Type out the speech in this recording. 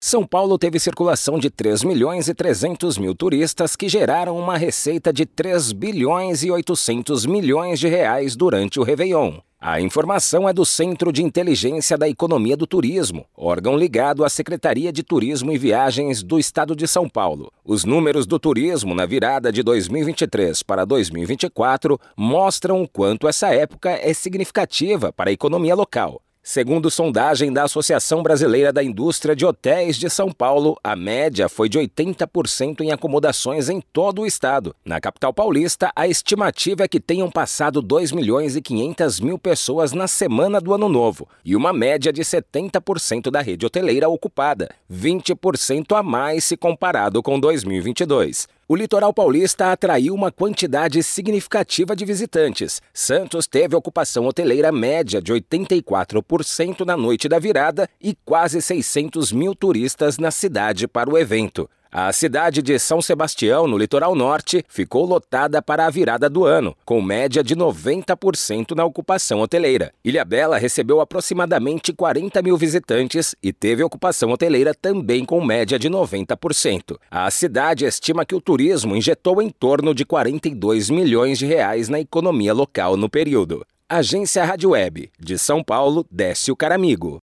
São Paulo teve circulação de 3 milhões e 300 mil turistas que geraram uma receita de 3 bilhões e 800 milhões de reais durante o Réveillon. A informação é do Centro de Inteligência da Economia do Turismo, órgão ligado à Secretaria de Turismo e Viagens do Estado de São Paulo. Os números do turismo na virada de 2023 para 2024 mostram o quanto essa época é significativa para a economia local. Segundo sondagem da Associação Brasileira da Indústria de Hotéis de São Paulo, a média foi de 80% em acomodações em todo o estado. Na capital paulista, a estimativa é que tenham passado 2 milhões e 500 mil pessoas na semana do Ano Novo e uma média de 70% da rede hoteleira ocupada, 20% a mais se comparado com 2022. O litoral paulista atraiu uma quantidade significativa de visitantes. Santos teve ocupação hoteleira média de 84% na noite da virada e quase 600 mil turistas na cidade para o evento. A cidade de São Sebastião, no litoral norte, ficou lotada para a virada do ano, com média de 90% na ocupação hoteleira. Ilhabela recebeu aproximadamente 40 mil visitantes e teve ocupação hoteleira também com média de 90%. A cidade estima que o turismo injetou em torno de 42 milhões de reais na economia local no período. Agência Rádio Web, de São Paulo, Décio Caramigo.